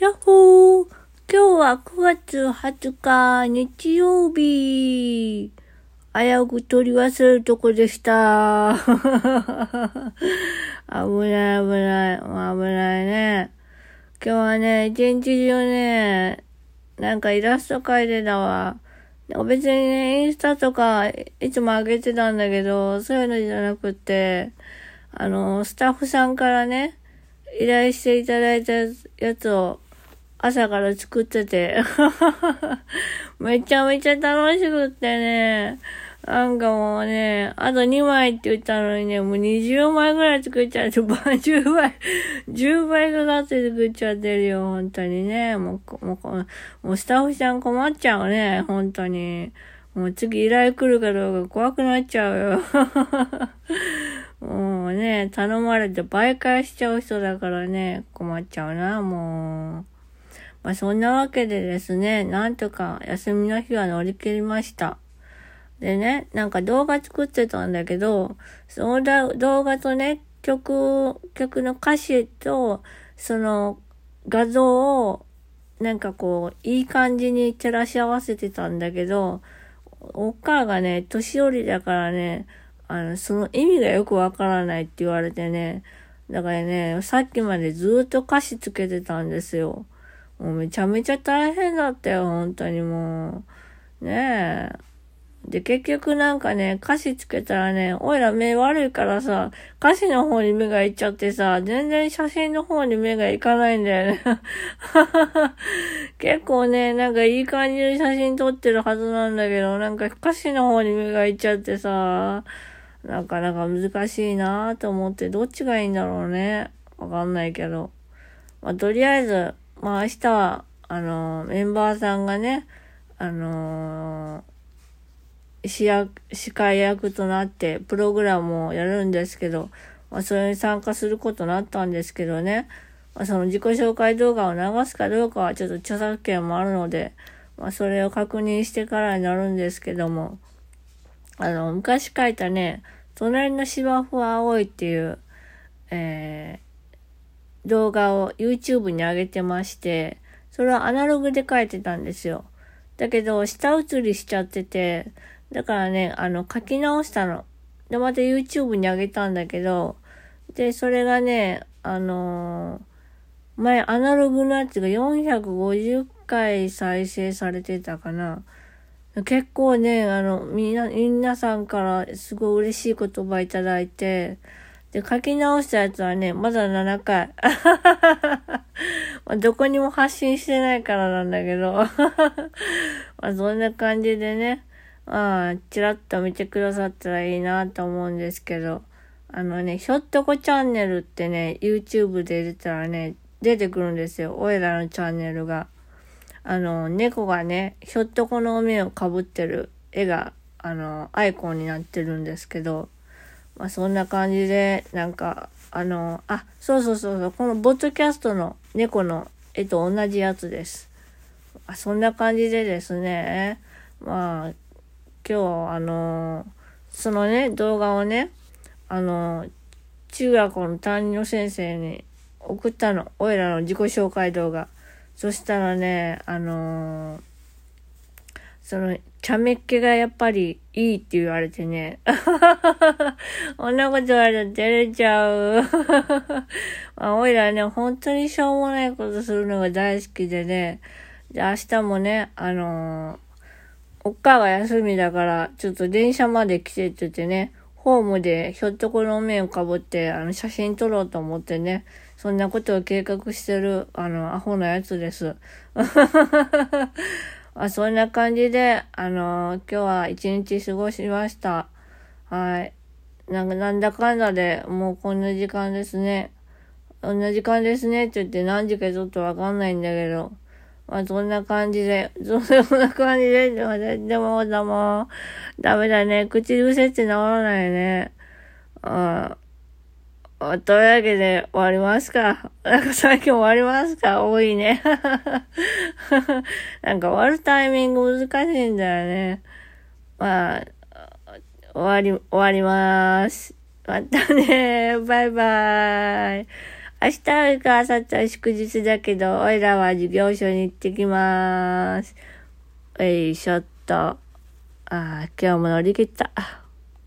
やっほー今日は9月20日日曜日危うく取り忘れるとこでした。危ない危ない。危ないね。今日はね、一日中ね、なんかイラスト描いてたわ。別にね、インスタとかいつも上げてたんだけど、そういうのじゃなくって、あの、スタッフさんからね、依頼していただいたやつを朝から作ってて、めちゃめちゃ楽しくってね、なんかもうね、あと2枚って言ったのにね、もう20枚ぐらい作っちゃって、10倍、10倍かかって作っちゃってるよ、本当にね。もう、もう、もうスタッフさん困っちゃうね、本当に。もう次依頼来るかどうか怖くなっちゃうよ。もうね、頼まれて倍返しちゃう人だからね、困っちゃうな、もう。まあそんなわけでですね、なんとか休みの日は乗り切りました。でね、なんか動画作ってたんだけど、その動画とね、曲、曲の歌詞と、その画像を、なんかこう、いい感じに照らし合わせてたんだけど、おっかがね、年寄りだからね、あの、その意味がよくわからないって言われてね、だからね、さっきまでずっと歌詞つけてたんですよ。もうめちゃめちゃ大変だったよ、本当にもう。ねえ。で、結局なんかね、歌詞つけたらね、おいら目悪いからさ、歌詞の方に目がいっちゃってさ、全然写真の方に目がいかないんだよね。結構ね、なんかいい感じで写真撮ってるはずなんだけど、なんか歌詞の方に目がいっちゃってさ、なかなか難しいなぁと思って、どっちがいいんだろうね。わかんないけど。まあ、とりあえず、まあ明日は、あの、メンバーさんがね、あのー、司役、司会役となって、プログラムをやるんですけど、まあ、それに参加することになったんですけどね、まあ、その自己紹介動画を流すかどうかはちょっと著作権もあるので、まあ、それを確認してからになるんですけども、あの、昔書いたね、隣の芝生は青いっていう、えー、動画を YouTube に上げてまして、それはアナログで書いてたんですよ。だけど、下写りしちゃってて、だからね、あの、書き直したの。で、また YouTube に上げたんだけど、で、それがね、あのー、前アナログのやつが450回再生されてたかな。結構ね、あの、みな、皆さんからすごい嬉しい言葉いただいて、で、書き直したやつはね、まだ7回。まあ、どこにも発信してないからなんだけど。まあ、そんな感じでね、ああ、ちらっと見てくださったらいいなと思うんですけど、あのね、ひょっとこチャンネルってね、YouTube で出たらね、出てくるんですよ。おいらのチャンネルが。あの、猫がね、ひょっとこのお面をかぶってる絵が、あの、アイコンになってるんですけど、まあそんな感じで、なんか、あの、あ、そうそうそうそう、このボッドキャストの猫の絵と同じやつです。あそんな感じでですね、まあ、今日、あの、そのね、動画をね、あの、中学校の担任の先生に送ったの。おいらの自己紹介動画。そしたらね、あのー、その、茶目っ気がやっぱりいいって言われてね。こんなこと言われたら照れちゃう。まあ、おいらね、本当にしょうもないことするのが大好きでね。で、明日もね、あのー、おっかが休みだから、ちょっと電車まで来てって言ってね、ホームでひょっとこの面をかぶって、あの、写真撮ろうと思ってね、そんなことを計画してる、あの、アホなやつです。まあそんな感じで、あの、今日は一日過ごしました。はい。なんか、なんだかんだで、もうこんな時間ですね。こんな時間ですねって言って何時かちょっとわかんないんだけど、まあ、そんな感じで、そんな感じで、でも、でも、でも、ダメだね。口癖って治らないね。ああ。というわけで終わりますか。なんか最近終わりますか？多いね。なんか終わるタイミング難しいんだよね。まあ、終わり、終わります。またねバイバーイ。明日あるか明後日は祝日だけど、おいらは授業所に行ってきまーす。えいしょっと。ああ、今日も乗り切った。